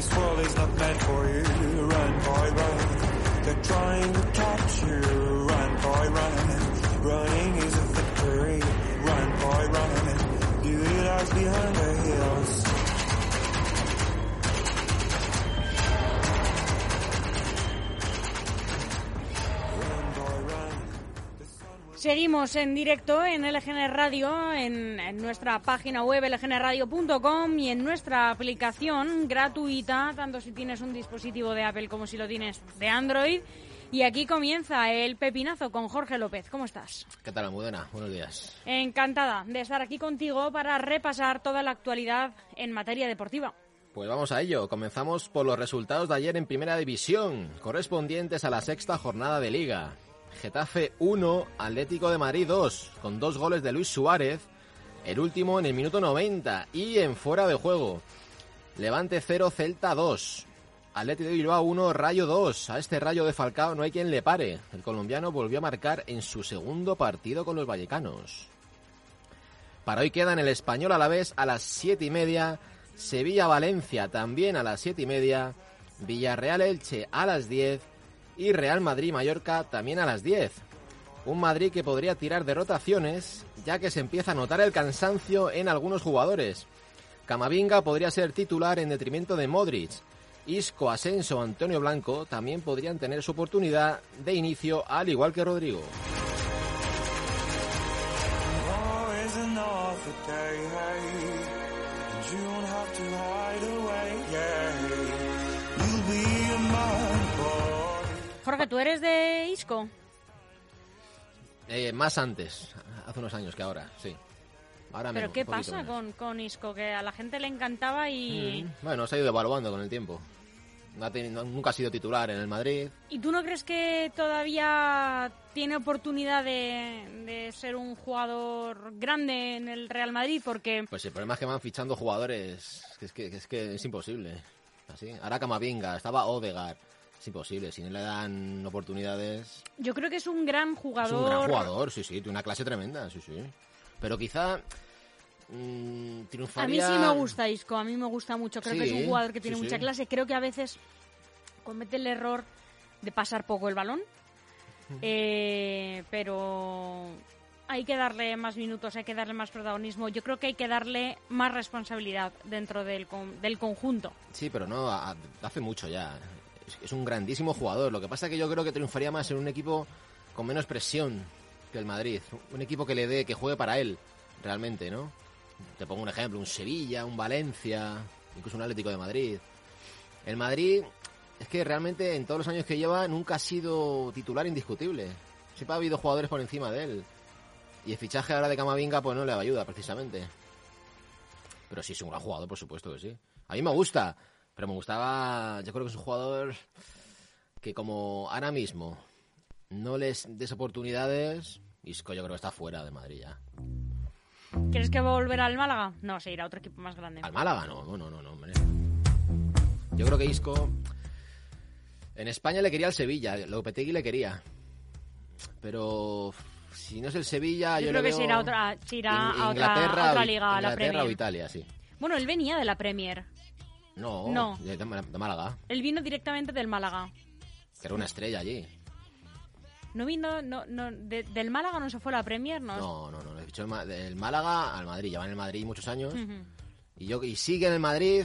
This world is not meant for you. Run, boy, run. They're trying to catch you. Run, boy, run. Running is Seguimos en directo en LGN Radio, en, en nuestra página web lgnradio.com y en nuestra aplicación gratuita, tanto si tienes un dispositivo de Apple como si lo tienes de Android. Y aquí comienza el pepinazo con Jorge López. ¿Cómo estás? ¿Qué tal, Almudena? Buenos días. Encantada de estar aquí contigo para repasar toda la actualidad en materia deportiva. Pues vamos a ello. Comenzamos por los resultados de ayer en Primera División, correspondientes a la sexta jornada de Liga. Getafe 1, Atlético de Madrid 2, con dos goles de Luis Suárez, el último en el minuto 90 y en fuera de juego. Levante 0, Celta 2. Atlético de Bilbao 1, Rayo 2. A este Rayo de Falcao no hay quien le pare. El colombiano volvió a marcar en su segundo partido con los vallecanos. Para hoy queda en el español a la vez a las siete y media, Sevilla-Valencia también a las siete y media, Villarreal-Elche a las 10 y Real Madrid-Mallorca también a las 10. Un Madrid que podría tirar de rotaciones, ya que se empieza a notar el cansancio en algunos jugadores. Camavinga podría ser titular en detrimento de Modric. Isco, Asensio Antonio Blanco también podrían tener su oportunidad de inicio, al igual que Rodrigo. Jorge, ¿tú eres de Isco? Eh, más antes, hace unos años que ahora, sí. Ahora ¿Pero qué pasa con, con Isco? Que a la gente le encantaba y... Mm, Bueno, se ha ido evaluando con el tiempo. No ha tenido- nunca ha sido titular en el Madrid. ¿Y tú no crees que todavía tiene oportunidad de, de ser un jugador grande en el Real Madrid? Porque Pues el problema es que van fichando jugadores que es que, que es, que es imposible. Así. Ahora Camavinga, estaba Odegaard. Es imposible, si no le dan oportunidades... yo creo que es un gran Es jugador. un gran jugador, sí, sí, tiene una clase tremenda, sí, sí. Pero quizá mm, A mí triunfaría... sí me gusta Isco, a mí me gusta mucho. Creo que es un jugador que tiene sí, mucha sí. clase. Creo que a veces comete el error de pasar poco el balón. Eh, pero hay que darle más minutos, hay que darle más protagonismo. Yo creo que hay que darle más responsabilidad dentro del, con- del conjunto. Sí, pero no, a- hace mucho ya. Es, un grandísimo jugador. Lo que pasa es que yo creo que triunfaría más en un equipo con menos presión que el Madrid. Un equipo que le dé, que juegue para él, realmente, ¿no? Te pongo un ejemplo, un Sevilla, un Valencia, incluso un Atlético de Madrid. El Madrid es que realmente en todos los años que lleva nunca ha sido titular indiscutible. Siempre ha habido jugadores por encima de él. Y el fichaje ahora de Camavinga pues no le ayuda precisamente. Pero sí es un gran jugador, por supuesto que sí. A mí me gusta, pero me gustaba, yo creo que es un jugador que como ahora mismo no les des oportunidades, Isco yo creo que está fuera de Madrid ya. ¿Quieres que volverá al Málaga? No, se irá a otro equipo más grande. Al Málaga no, no, no, no, hombre. Yo creo que Isco en España le quería al Sevilla, Lopetegui le quería. Pero si no es el Sevilla, Yo yo, creo le que se veo irá a otra, se irá a otra, a otra liga, a la Inglaterra o Premier. Italia, sí. Bueno, él venía de la Premier. No, No. De, de Málaga, Él vino directamente del Málaga. que era una estrella allí. No vino, no, no, de- del Málaga no se fue a la Premier, ¿no? No, no, no. Fichó el Ma- del Málaga al Madrid. Lleva en el Madrid muchos años. Y yo y sigue en el Madrid.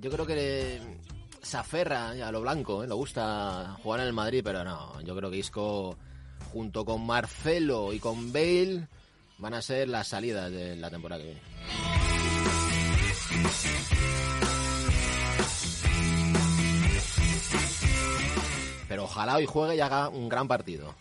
Yo creo que le- se aferra a lo blanco. ¿eh? Le gusta jugar en el Madrid, pero no. Yo creo que Isco, junto con Marcelo y con Bale, van a ser las salidas de la temporada que viene. Ojalá hoy juegue y haga un gran partido.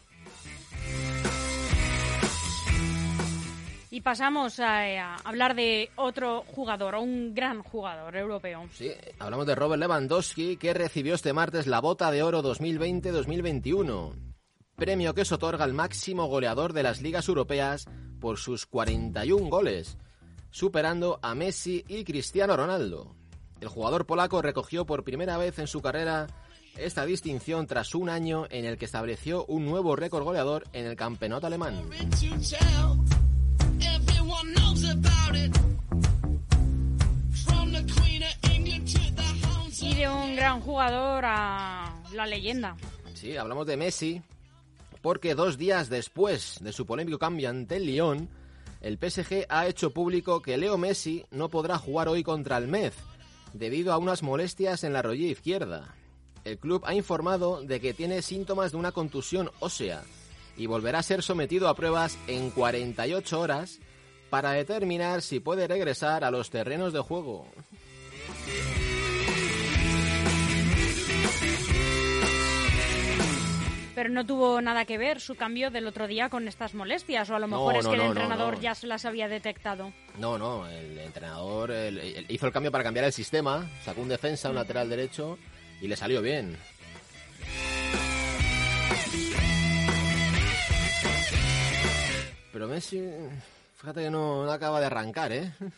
Y pasamos a, a hablar de otro jugador, un gran jugador europeo. Sí, hablamos de Robert Lewandowski, que recibió este martes la Bota de Oro 2020-2021. Premio que se otorga al máximo goleador de las ligas europeas por sus 41 goles, superando a Messi y Cristiano Ronaldo. El jugador polaco recogió por primera vez en su carrera esta distinción tras un año en el que estableció un nuevo récord goleador en el campeonato alemán. the Queen of gran jugador a la leyenda. Sí, hablamos de Messi, porque dos días después de su polémico cambio ante el Lyon, el PSG ha hecho público que Leo Messi no podrá jugar hoy contra el Mez, debido a unas molestias en la rodilla izquierda. El club ha informado de que tiene síntomas de una contusión ósea y volverá a ser sometido a pruebas en 48 horas para determinar si puede regresar a los terrenos de juego. Pero no tuvo nada que ver su cambio del otro día con estas molestias, o a lo No, mejor es no, que el no, no, entrenador no. ya se las había detectado. No, no, el entrenador el- el- hizo el cambio para cambiar el sistema, sacó un defensa, un lateral derecho y le salió bien. Pero Messi, fíjate que no, no acaba de arrancar, ¿eh? En-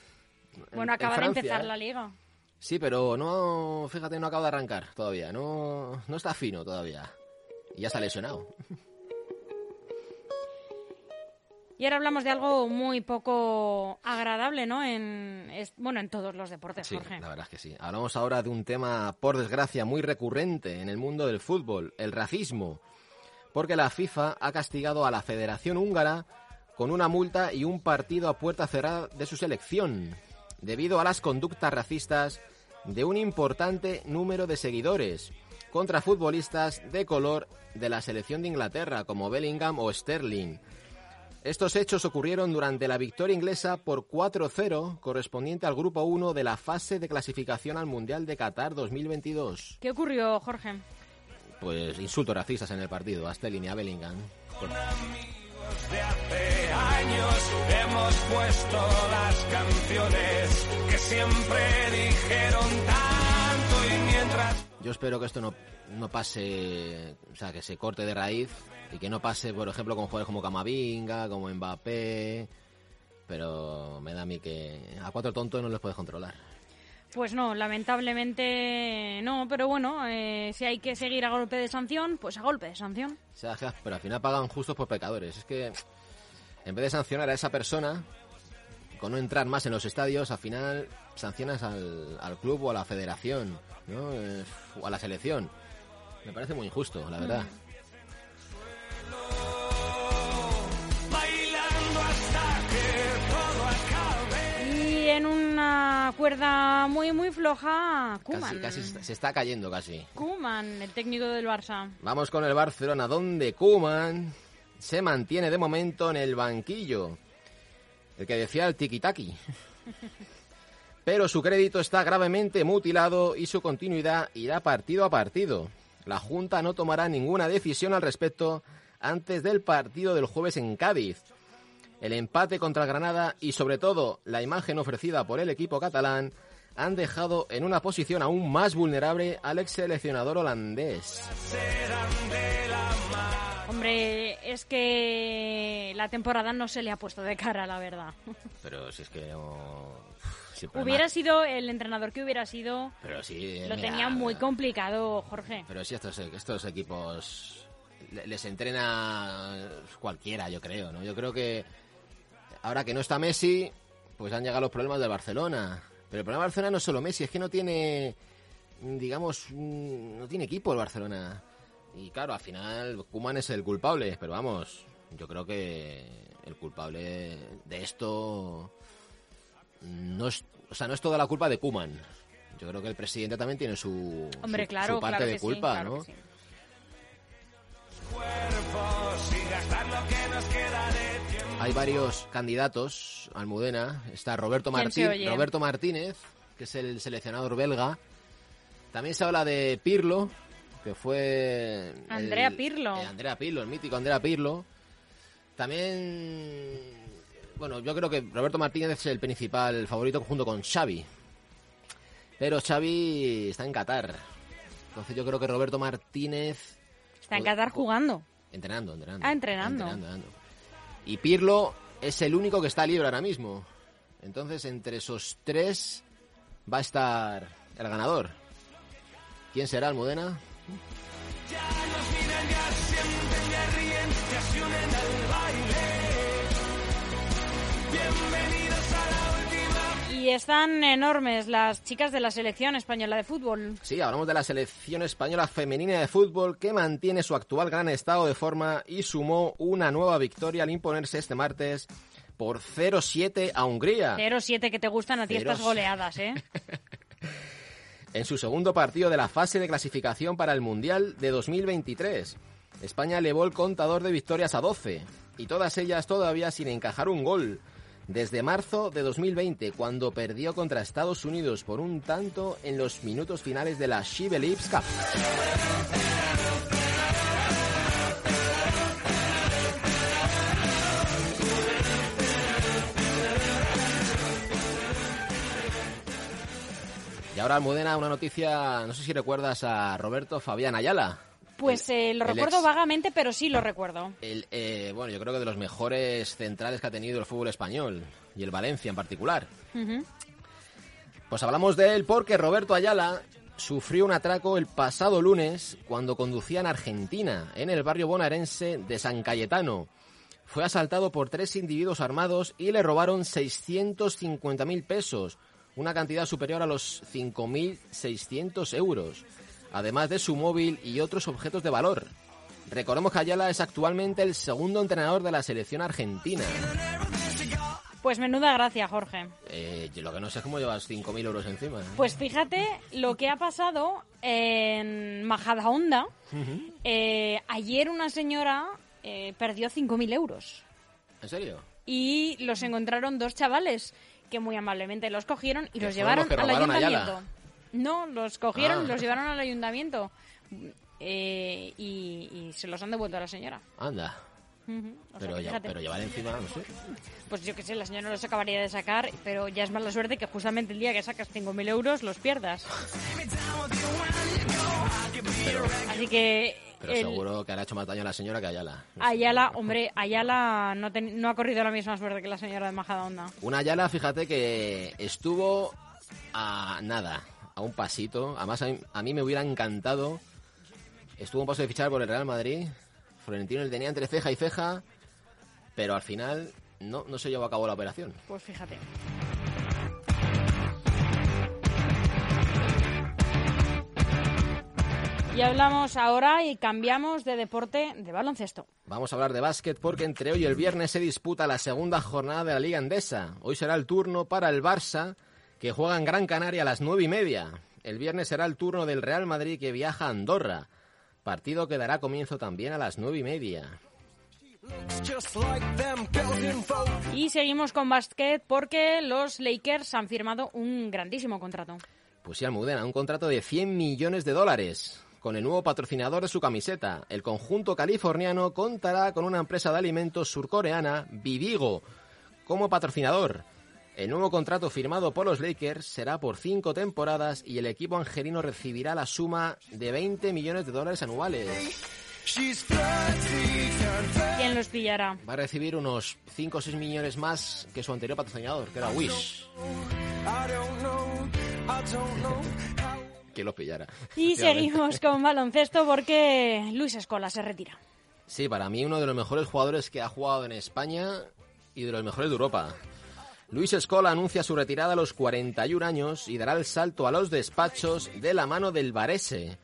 Bueno, en acaba de Francia, empezar ¿eh? la liga. Sí, pero no, fíjate, no acaba de arrancar todavía, no, no está fino todavía. Y ya está lesionado. Y ahora hablamos de algo muy poco agradable, ¿no? En, es- bueno, en todos los deportes, Sí, Jorge. la verdad es que sí. Hablamos ahora de un tema, por desgracia, muy recurrente en el mundo del fútbol, el racismo. Porque la FIFA ha castigado a la Federación Húngara con una multa y un partido a puerta cerrada de su selección, debido a las conductas racistas de un importante número de seguidores contra futbolistas de color de la selección de Inglaterra, como Bellingham o Sterling. Estos hechos ocurrieron durante la victoria inglesa por 4-0 correspondiente al grupo 1 de la fase de clasificación al Mundial de Qatar 2022. ¿Qué ocurrió, Jorge? Pues insultos racistas en el partido a Sterling y a Bellingham. Por- de hace años hemos puesto las canciones que siempre dijeron tanto y mientras Yo espero que esto no, no pase, o sea, que se corte de raíz y que no pase, por ejemplo, con jugadores como Camavinga, como Mbappé, pero me da a mí que a cuatro tontos no les puedes controlar. Pues no, lamentablemente no, pero bueno, eh, si hay que seguir a golpe de sanción, pues a golpe de sanción. O sea, ja, pero al final pagan justos por pecadores. Es que en vez de sancionar a esa persona con no entrar más en los estadios, al final sancionas al, al club o a la federación, ¿no? Eh, o a la selección. Me parece muy injusto, la verdad. acabe. Y en una cuerda muy, muy floja, Casi, Kuman. casi se está- se está cayendo casi. Koeman, el técnico del Barça. Vamos con el Barcelona, donde Kuman se mantiene de momento en el banquillo. El que decía el tiki-taki. Pero su crédito está gravemente mutilado y su continuidad irá partido a partido. La Junta no tomará ninguna decisión al respecto antes del partido del jueves en Cádiz. El empate contra el Granada y sobre todo la imagen ofrecida por el equipo catalán han dejado en una posición aún más vulnerable al ex seleccionador holandés. Hombre, es que la temporada no se le ha puesto de cara, la verdad. Pero si es que no... Hubiera sido el entrenador que hubiera sido, Pero sí, lo mira, tenía muy complicado, Jorge. Pero sí, estos, estos equipos le- les entrena cualquiera, yo creo, ¿no? Yo creo que ahora que no está Messi, pues han llegado los problemas del Barcelona. Pero el problema del Barcelona no es solo Messi, es que no tiene, digamos, mm, no tiene equipo el Barcelona. Y claro, al final Kuman es el culpable, pero vamos, yo creo que el culpable de esto no es, o sea, no es toda la culpa de Kuman. Yo creo que el presidente también tiene su, Hombre, su- claro, su parte claro de sí, culpa, claro ¿no? sí. Hay varios candidatos, Almudena. Está Roberto, ¿Quién se Martín? Roberto Martínez, que es el seleccionador belga. También se habla de Pirlo, que fue... el- Andrea Pirlo. eh, Andrea Pirlo, el mítico Andrea Pirlo. También... Bueno, yo creo que Roberto Martínez es el principal favorito junto con Xavi. Pero Xavi está en Qatar. Entonces yo creo que Roberto Martínez... Está en Qatar jugando. Entrenando, entrenando. Ah, entrenando. entrenando. Y Pirlo es el único que está libre ahora mismo. Entonces, entre esos tres va a estar el ganador. ¿Quién será, Almudena? Y Y están enormes las chicas de la selección española de fútbol. Sí, hablamos de la selección española femenina de fútbol que mantiene su actual gran estado de forma y sumó una nueva victoria al imponerse este martes por 0-7 a Hungría. 0-7 que te gustan a ti estas goleadas, ¿eh? en su segundo partido de la fase de clasificación para el Mundial de 2023. España elevó el contador de victorias a 12 y todas ellas todavía sin encajar un gol. Desde marzo de 2020, cuando perdió contra Estados Unidos por un tanto en los minutos finales de la She Cup. Y ahora, Almudena, una noticia, no sé si recuerdas a Roberto Fabián Ayala. Pues eh, lo recuerdo vagamente, pero sí lo recuerdo. El, eh, bueno, yo creo que de los mejores centrales que ha tenido el fútbol español, y el Valencia en particular. Pues hablamos de él porque Roberto Ayala sufrió un atraco el pasado lunes cuando conducía en Argentina, en el barrio bonaerense de San Cayetano. Fue asaltado por tres individuos armados y le robaron 650.000 pesos, una cantidad superior a los 5.600 euros, además de su móvil y otros objetos de valor. Recordemos que Ayala es actualmente el segundo entrenador de la selección argentina. Pues menuda gracia, Jorge. Eh, lo que no sé es cómo llevas 5.000 euros encima. ¿eh? Pues fíjate lo que ha pasado en Majadahonda. eh, ayer una señora eh, perdió 5.000 euros. ¿En serio? Y los encontraron dos chavales que muy amablemente los cogieron y los llevaron al ayuntamiento. No, los cogieron Ah. los llevaron al ayuntamiento. Eh, y, y se los han devuelto a la señora. Anda. Ujú. O sea, Pero, que ya, fíjate. pero llevar encima, no sé. Pues yo que sé, la señora los acabaría de sacar, pero ya es mala suerte que justamente el día que sacas 5.000 euros los pierdas. Así que Pero el seguro que le ha hecho más daño a la señora que a Ayala. Ayala, hombre, Ayala no, ten- no ha corrido la misma suerte que la señora de Majadahonda. Una Ayala, fíjate que estuvo a nada, a un pasito. Además, a mí, a mí me hubiera encantado. Estuvo un paso de fichar por el Real Madrid. Florentino le tenía entre ceja y ceja. Pero al final no, no se llevó a cabo la operación. Pues fíjate. Y hablamos ahora y cambiamos de deporte de baloncesto. Vamos a hablar de básquet porque entre hoy y el viernes se disputa la segunda jornada de la Liga Endesa. Hoy será el turno para el Barça, que juega en Gran Canaria a las nueve y media. El viernes será el turno del Real Madrid, que viaja a Andorra. Partido que dará comienzo también a las nueve y media. Y seguimos con básquet porque los Lakers han firmado un grandísimo contrato. Pues sí, Almudena, un contrato de 100 millones de dólares. Con el nuevo patrocinador de su camiseta, el conjunto californiano contará con una empresa de alimentos surcoreana, Vivigo, como patrocinador. El nuevo contrato firmado por los Lakers será por cinco temporadas y el equipo angelino recibirá la suma de 20 millones de dólares anuales. ¿Quién los pillará? Va a recibir unos 5 o 6 millones más que su anterior patrocinador, que era Wish. Que los pillara. Y seguimos con baloncesto porque Luis Escola se retira. Sí, para mí uno de los mejores jugadores que ha jugado en España y de los mejores de Europa. Luis Escola anuncia su retirada a los 41 años y dará el salto a los despachos de la mano del Varese.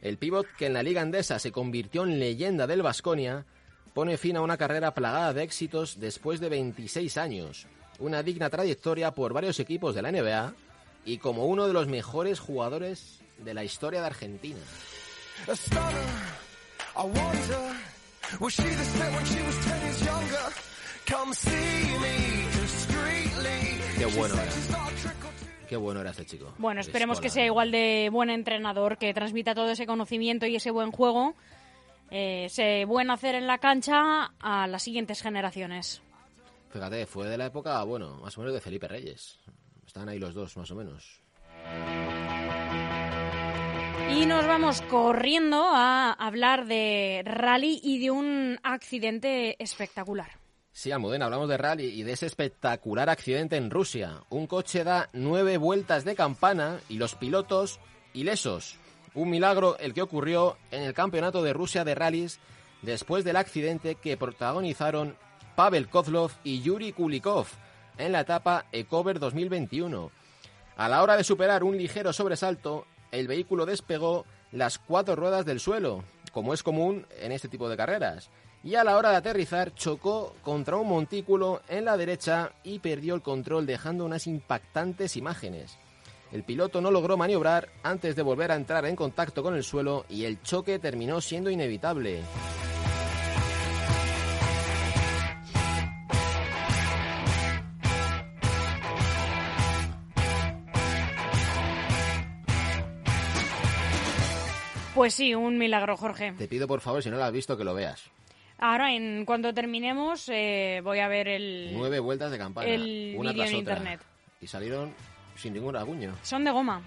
El pívot que en la Liga Andesa se convirtió en leyenda del Vasconia pone fin a una carrera plagada de éxitos después de 26 años. Una digna trayectoria por varios equipos de la NBA y como uno de los mejores jugadores de la historia de Argentina. Qué bueno era. Qué bueno era este chico. Bueno, esperemos que sea igual de buen entrenador, que transmita todo ese conocimiento y ese buen juego, eh, ese buen hacer en la cancha a las siguientes generaciones. Fíjate, fue de la época, bueno, más o menos de Felipe Reyes. Estaban ahí los dos, más o menos. Y nos vamos corriendo a hablar de rally y de un accidente espectacular. Sí, Almudena, hablamos de rally y de ese espectacular accidente en Rusia. Un coche da nueve vueltas de campana y los pilotos ilesos. Un milagro el que ocurrió en el Campeonato de Rusia de rallies después del accidente que protagonizaron Pavel Kozlov y Yuri Kulikov. en la etapa Ecover 2021. A la hora de superar un ligero sobresalto, el vehículo despegó las cuatro ruedas del suelo, como es común en este tipo de carreras, y a la hora de aterrizar chocó contra un montículo en la derecha y perdió el control dejando unas impactantes imágenes. El piloto no logró maniobrar antes de volver a entrar en contacto con el suelo y el choque terminó siendo inevitable. Pues sí, un milagro, Jorge. Te pido por favor, si no lo has visto, que lo veas. Ahora, en cuanto terminemos, eh, voy a ver el, Nueve vueltas de campana, el una vídeo tras en otra. internet. Y salieron sin ningún raguño. Son de goma.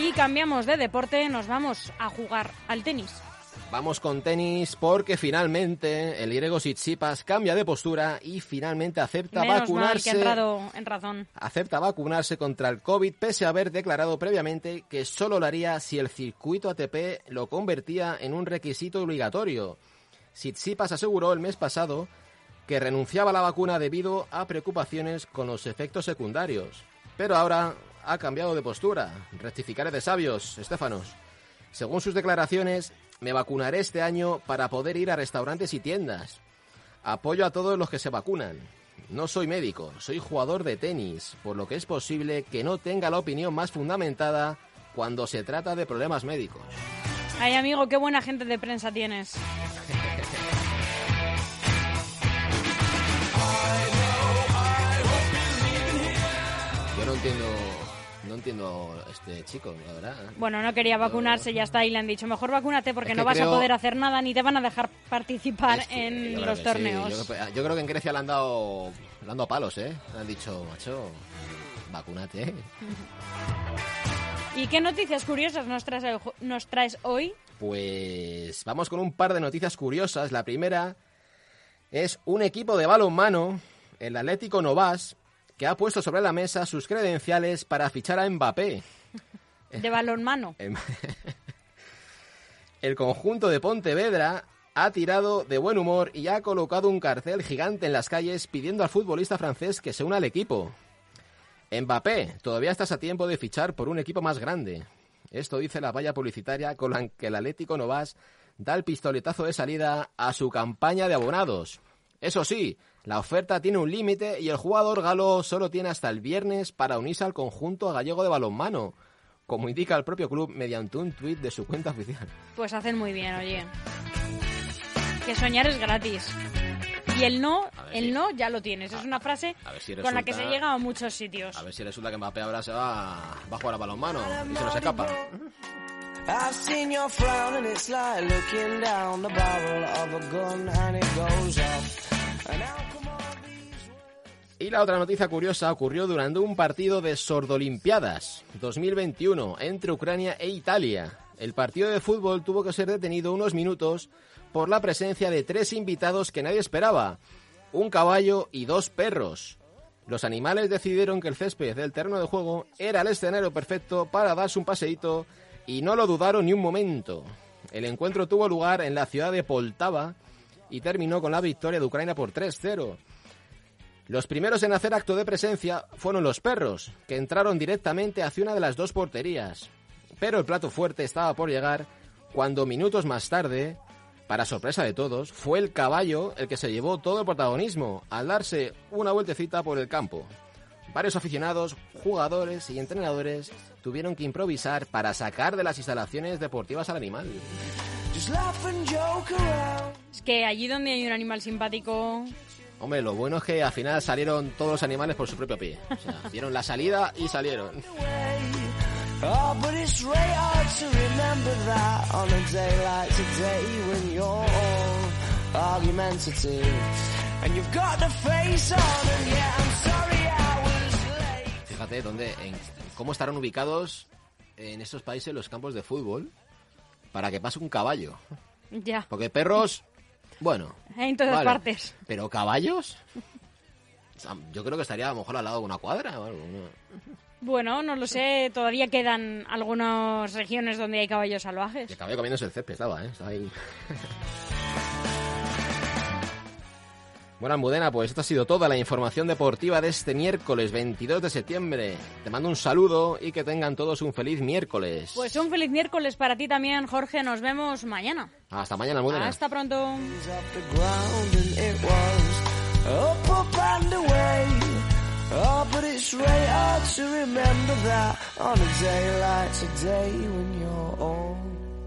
Y cambiamos de deporte, nos vamos a jugar al tenis. Vamos con tenis porque finalmente el griego Tsitsipas cambia de postura y finalmente acepta Menos mal que vacunarse. ha entrado en razón. acepta vacunarse contra el COVID pese a haber declarado previamente que solo lo haría si el circuito ATP lo convertía en un requisito obligatorio. Tsitsipas aseguró el mes pasado que renunciaba a la vacuna debido a preocupaciones con los efectos secundarios. Pero ahora ha cambiado de postura. Rectificaré de sabios, Estefanos. Según sus declaraciones, me vacunaré este año para poder ir a restaurantes y tiendas. Apoyo a todos los que se vacunan. No soy médico, soy jugador de tenis, por lo que es posible que no tenga la opinión más fundamentada cuando se trata de problemas médicos. Ay, amigo, qué buena gente de prensa tienes. Yo no entiendo, no entiendo este chico, la verdad. Bueno, no quería vacunarse, ya está, y le han dicho, mejor vacúnate porque Es no vas a poder hacer nada ni te van a dejar participar Es que en los sí, torneos. Yo, creo- yo creo que en Grecia le han dado, le han dado palos, ¿eh? Le han dicho, macho, vacúnate. ¿eh? ¿Y qué noticias curiosas nos traes, nos traes hoy? Pues vamos con un par de noticias curiosas. La primera es un equipo de balonmano, el Atlético Novas, que ha puesto sobre la mesa sus credenciales para fichar a Mbappé. De balonmano. Em- El conjunto de Pontevedra ha tirado de buen humor y ha colocado un cartel gigante en las calles pidiendo al futbolista francés que se una al equipo. Mbappé, todavía estás a tiempo de fichar por un equipo más grande. Esto dice la valla publicitaria con la que el Atlético Novas da el pistoletazo de salida a su campaña de abonados. Eso sí, la oferta tiene un límite y el jugador galo solo tiene hasta el viernes para unirse al conjunto gallego de balonmano, como indica el propio club mediante un tuit de su cuenta oficial. Pues hacen muy bien, oye. Que soñar es gratis. Y el no, el si- no ya lo tienes. Es una frase a ver si con la que se llega a muchos sitios. A ver si resulta que Mbappé ahora se va, va a jugar a balonmano y se nos escapa. I've seen your frown and it's like looking down the barrel of a gun and it goes off. Y la otra noticia curiosa ocurrió durante un partido de Sordolimpiadas 2021 entre Ucrania e Italia. El partido de fútbol tuvo que ser detenido unos minutos por la presencia de tres invitados que nadie esperaba, un caballo y dos perros. Los animales decidieron que el césped del terreno de juego era el escenario perfecto para darse un paseíto y no lo dudaron ni un momento. El encuentro tuvo lugar en la ciudad de Poltava y terminó con la victoria de Ucrania por 3-0. Los primeros en hacer acto de presencia fueron los perros, que entraron directamente hacia una de las dos porterías. Pero el plato fuerte estaba por llegar cuando minutos más tarde, para sorpresa de todos, fue el caballo el que se llevó todo el protagonismo al darse una vueltecita por el campo. Varios aficionados, jugadores y entrenadores tuvieron que improvisar para sacar de las instalaciones deportivas al animal. Just laugh and joke around? Es que allí donde hay un animal simpático, Hombre, lo bueno es que al final salieron todos los animales por su propio pie. O sea, vieron la salida y salieron. Oh, but it's really hard to remember that on a day like today when you're all argumentative and you've got the face on and yeah, I'm sorry I was late. Fíjate dónde, en, cómo estarán ubicados en estos países los campos de fútbol para que pase un caballo. ya, Porque perros, bueno. en todas vale, partes. Pero caballos, yo creo que estaría a lo mejor al lado de una cuadra o algo. ¿no? Bueno, no lo sé, todavía quedan algunas regiones donde hay caballos Y salvajes. el caballo comiéndose el césped estaba, ¿eh? Estaba ahí. Bueno, Almudena, pues esto ha sido toda la información deportiva de este miércoles 22 de septiembre. Te mando un saludo y que tengan todos un feliz miércoles. Pues un feliz miércoles para ti también, Jorge. Nos vemos mañana. Hasta mañana, Almudena. Hasta pronto.